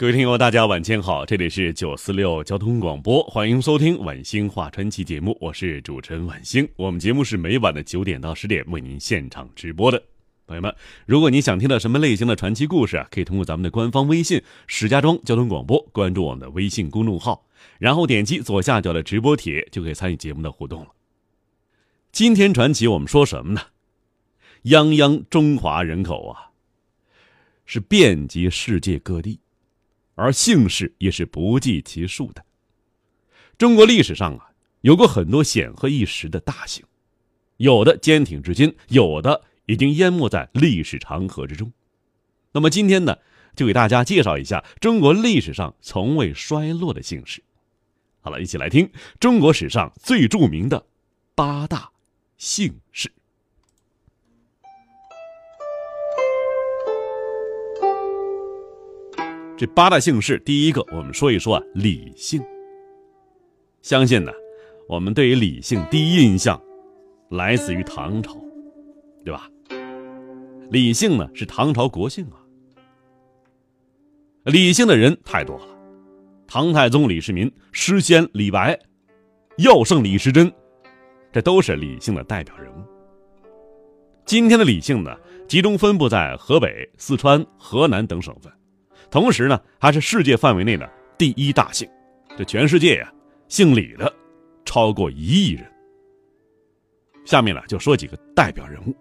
各位听友，大家晚间好，这里是九四六交通广播，欢迎收听晚星话传奇节目，我是主持人晚星。我们节目是每晚的九点到十点为您现场直播的。朋友们，如果您想听到什么类型的传奇故事啊，可以通过咱们的官方微信“石家庄交通广播”关注我们的微信公众号，然后点击左下角的直播帖，就可以参与节目的互动了。今天传奇我们说什么呢？泱泱中华人口啊，是遍及世界各地。而姓氏也是不计其数的。中国历史上啊，有过很多显赫一时的大姓，有的坚挺至今，有的已经淹没在历史长河之中。那么今天呢，就给大家介绍一下中国历史上从未衰落的姓氏。好了，一起来听中国史上最著名的八大姓氏。这八大姓氏，第一个我们说一说啊，李姓。相信呢，我们对于李姓第一印象，来自于唐朝，对吧？李姓呢是唐朝国姓啊。李姓的人太多了，唐太宗李世民、诗仙李白、药圣李时珍，这都是李姓的代表人物。今天的李姓呢，集中分布在河北、四川、河南等省份。同时呢，还是世界范围内的第一大姓，这全世界呀，姓李的超过一亿人。下面呢，就说几个代表人物。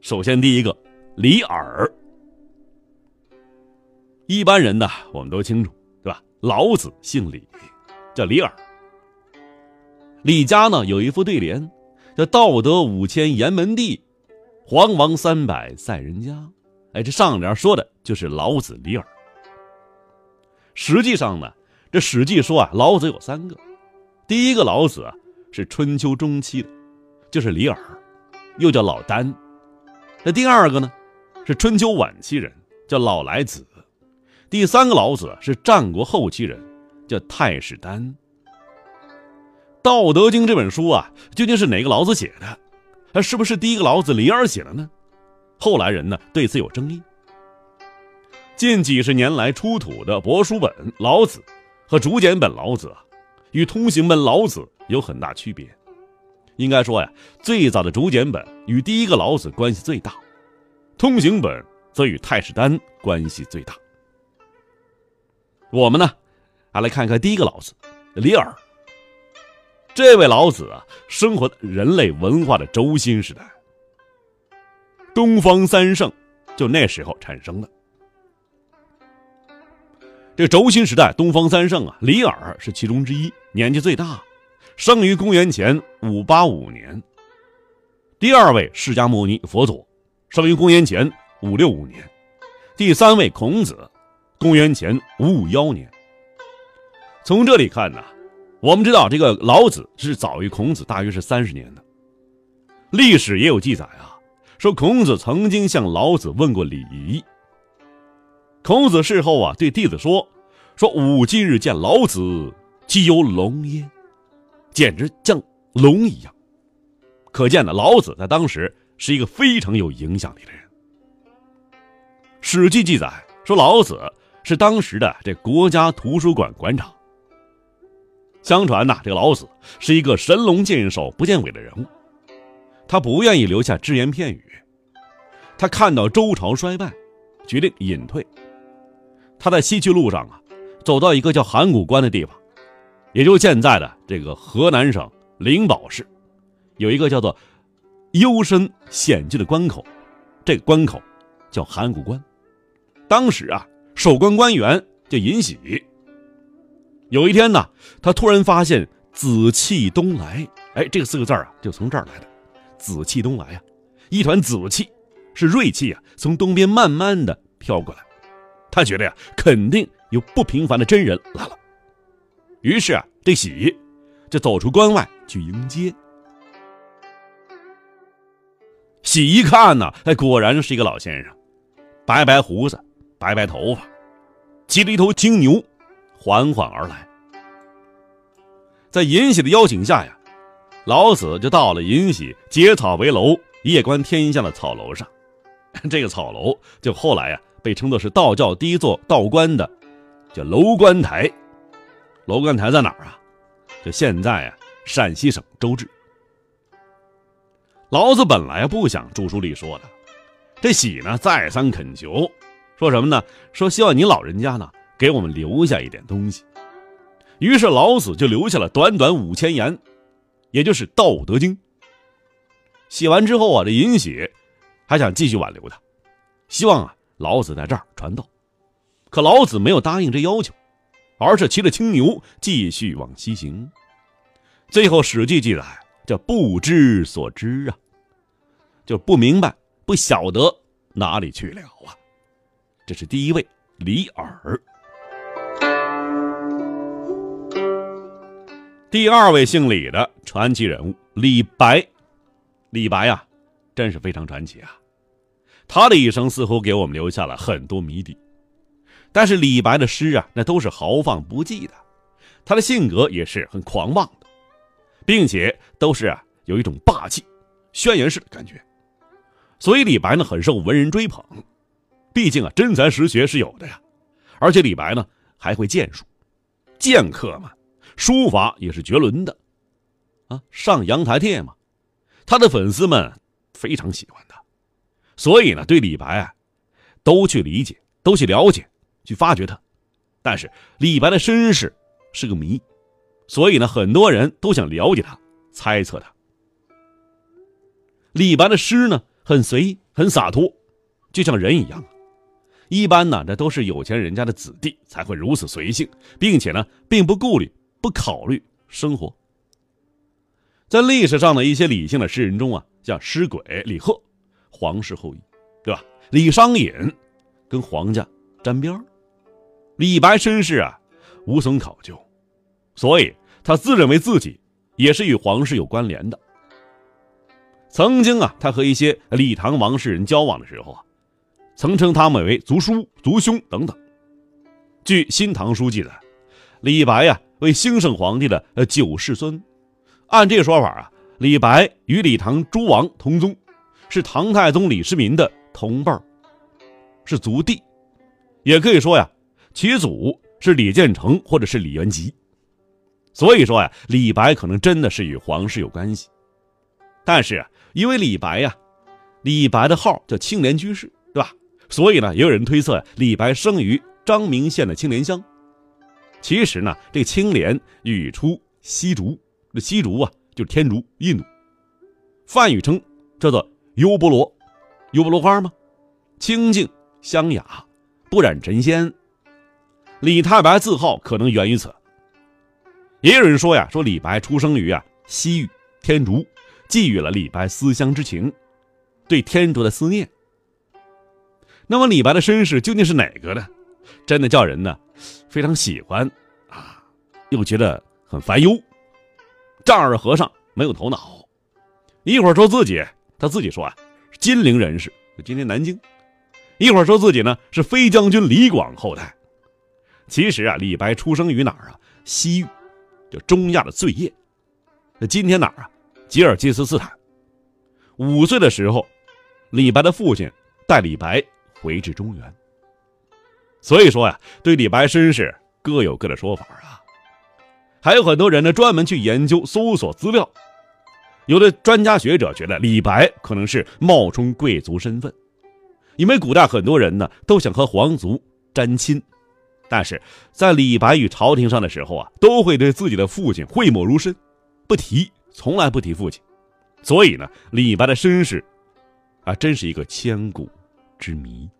首先，第一个李耳，一般人呢，我们都清楚，对吧？老子姓李，叫李耳。李家呢，有一副对联，叫“道德五千严门第，黄王三百在人家”。哎，这上联说的就是老子李耳。实际上呢，这《史记》说啊，老子有三个。第一个老子啊，是春秋中期的，就是李耳，又叫老聃。那第二个呢，是春秋晚期人，叫老来子。第三个老子是战国后期人，叫太史丹。《道德经》这本书啊，究竟是哪个老子写的？是不是第一个老子李耳写的呢？后来人呢对此有争议。近几十年来出土的帛书本《老子》和竹简本《老子》啊，与通行本《老子》有很大区别。应该说呀，最早的竹简本与第一个老子关系最大，通行本则与太史丹关系最大。我们呢，还来看看第一个老子李耳。这位老子啊，生活在人类文化的轴心时代。东方三圣就那时候产生的。这个轴心时代，东方三圣啊，李耳是其中之一，年纪最大，生于公元前五八五年。第二位释迦牟尼佛祖，生于公元前五六五年。第三位孔子，公元前五五幺年。从这里看呢，我们知道这个老子是早于孔子大约是三十年的。历史也有记载啊。说孔子曾经向老子问过礼仪。孔子事后啊对弟子说：“说吾今日见老子，其犹龙焉，简直像龙一样。”可见呢，老子在当时是一个非常有影响力的人。《史记》记载说，老子是当时的这国家图书馆馆长。相传呐，这个老子是一个神龙见首不见尾的人物。他不愿意留下只言片语。他看到周朝衰败，决定隐退。他在西去路上啊，走到一个叫函谷关的地方，也就现在的这个河南省灵宝市，有一个叫做幽深险峻的关口，这个关口叫函谷关。当时啊，守关官员叫尹喜。有一天呢，他突然发现“紫气东来”，哎，这四个字啊，就从这儿来的。紫气东来啊，一团紫气，是锐气啊，从东边慢慢的飘过来。他觉得呀，肯定有不平凡的真人来了。于是啊，这喜就走出关外去迎接。喜一看呢，哎，果然是一个老先生，白白胡子，白白头发，骑着一头金牛，缓缓而来。在尹喜的邀请下呀，老子就到了尹喜结草为楼、夜观天象的草楼上。这个草楼就后来呀，被称作是道教第一座道观的，叫楼观台。楼观台在哪儿啊？就现在啊，陕西省周至。老子本来不想著书立说的，这喜呢再三恳求，说什么呢？说希望您老人家呢给我们留下一点东西。于是老子就留下了短短五千言，也就是《道德经》。写完之后啊，这尹喜还想继续挽留他，希望啊老子在这儿传道，可老子没有答应这要求，而是骑着青牛继续往西行。最后《史记》记载。叫不知所知啊，就不明白、不晓得哪里去了啊。这是第一位李耳，第二位姓李的传奇人物李白。李白呀，真是非常传奇啊！他的一生似乎给我们留下了很多谜底。但是李白的诗啊，那都是豪放不羁的，他的性格也是很狂妄的。并且都是啊，有一种霸气、宣言式的感觉，所以李白呢很受文人追捧。毕竟啊，真才实学是有的呀，而且李白呢还会剑术，剑客嘛，书法也是绝伦的，啊，上阳台帖嘛，他的粉丝们非常喜欢他，所以呢，对李白啊，都去理解，都去了解，去发掘他。但是李白的身世是个谜。所以呢，很多人都想了解他，猜测他。李白的诗呢，很随意，很洒脱，就像人一样。一般呢，这都是有钱人家的子弟才会如此随性，并且呢，并不顾虑、不考虑生活。在历史上的一些理性的诗人中啊，像诗鬼李贺，皇室后裔，对吧？李商隐跟皇家沾边李白身世啊，无从考究。所以，他自认为自己也是与皇室有关联的。曾经啊，他和一些李唐王室人交往的时候啊，曾称他们为族叔、族兄等等。据《新唐书》记载，李白呀为兴圣皇帝的呃九世孙。按这个说法啊，李白与李唐诸王同宗，是唐太宗李世民的同辈儿，是族弟。也可以说呀，其祖是李建成或者是李元吉。所以说呀，李白可能真的是与皇室有关系，但是因为李白呀，李白的号叫青莲居士，对吧？所以呢，也有人推测李白生于张明县的青莲乡。其实呢，这青莲语出西竹，这西竹啊就是天竺，印度。梵语称叫做优波罗，优波罗花吗？清净香雅，不染尘仙。李太白字号可能源于此。也有人说呀，说李白出生于啊西域天竺，寄予了李白思乡之情，对天竺的思念。那么李白的身世究竟是哪个呢？真的叫人呢非常喜欢啊，又觉得很烦忧。丈二和尚没有头脑，一会儿说自己他自己说啊金陵人士，今天南京；一会儿说自己呢是飞将军李广后代。其实啊，李白出生于哪儿啊？西域。就中亚的罪业。那今天哪儿啊？吉尔吉斯斯坦。五岁的时候，李白的父亲带李白回至中原。所以说呀，对李白身世各有各的说法啊。还有很多人呢，专门去研究搜索资料。有的专家学者觉得李白可能是冒充贵族身份，因为古代很多人呢都想和皇族沾亲。但是在李白与朝廷上的时候啊，都会对自己的父亲讳莫如深，不提，从来不提父亲。所以呢，李白的身世，啊，真是一个千古之谜。